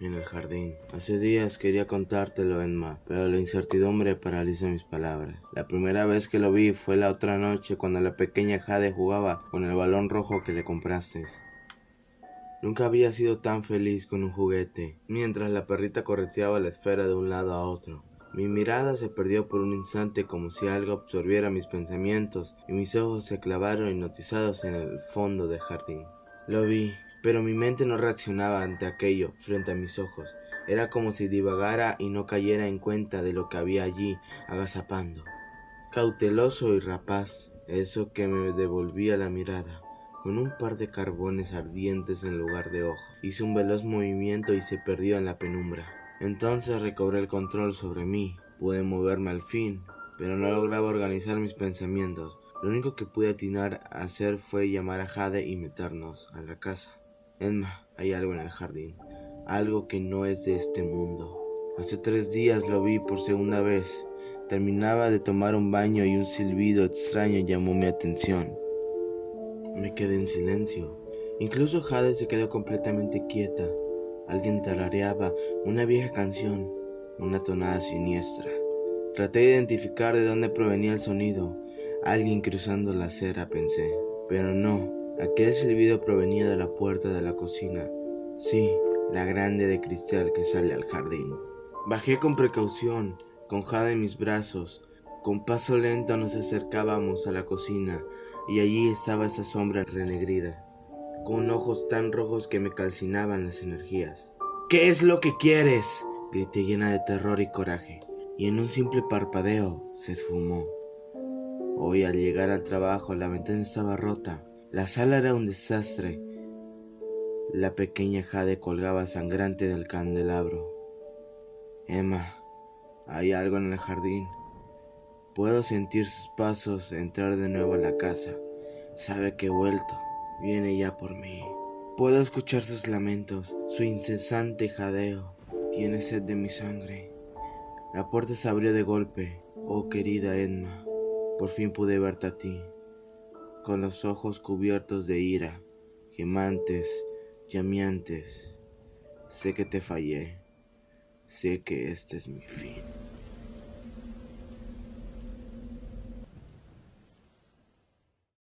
En el jardín. Hace días quería contártelo, Emma, pero la incertidumbre paraliza mis palabras. La primera vez que lo vi fue la otra noche cuando la pequeña Jade jugaba con el balón rojo que le compraste. Nunca había sido tan feliz con un juguete, mientras la perrita correteaba la esfera de un lado a otro. Mi mirada se perdió por un instante como si algo absorbiera mis pensamientos y mis ojos se clavaron hipnotizados en el fondo del jardín. Lo vi, pero mi mente no reaccionaba ante aquello frente a mis ojos. Era como si divagara y no cayera en cuenta de lo que había allí agazapando. Cauteloso y rapaz, eso que me devolvía la mirada. Con un par de carbones ardientes en lugar de ojos, hizo un veloz movimiento y se perdió en la penumbra. Entonces recobré el control sobre mí. Pude moverme al fin, pero no lograba organizar mis pensamientos. Lo único que pude atinar a hacer fue llamar a Jade y meternos a la casa. Emma, hay algo en el jardín, algo que no es de este mundo. Hace tres días lo vi por segunda vez. Terminaba de tomar un baño y un silbido extraño llamó mi atención. Me quedé en silencio. Incluso Jade se quedó completamente quieta. Alguien tarareaba una vieja canción, una tonada siniestra. Traté de identificar de dónde provenía el sonido. Alguien cruzando la acera, pensé. Pero no, Aquel silbido provenía de la puerta de la cocina. Sí, la grande de cristal que sale al jardín. Bajé con precaución, con Jade en mis brazos. Con paso lento nos acercábamos a la cocina y allí estaba esa sombra renegrida, con ojos tan rojos que me calcinaban las energías. ¿Qué es lo que quieres? grité llena de terror y coraje, y en un simple parpadeo se esfumó. Hoy al llegar al trabajo la ventana estaba rota la sala era un desastre. La pequeña Jade colgaba sangrante del candelabro. Emma, hay algo en el jardín. Puedo sentir sus pasos entrar de nuevo a la casa. Sabe que he vuelto. Viene ya por mí. Puedo escuchar sus lamentos, su incesante jadeo. Tiene sed de mi sangre. La puerta se abrió de golpe. Oh querida Emma, por fin pude verte a ti con los ojos cubiertos de ira, gemantes, llameantes. Sé que te fallé, sé que este es mi fin.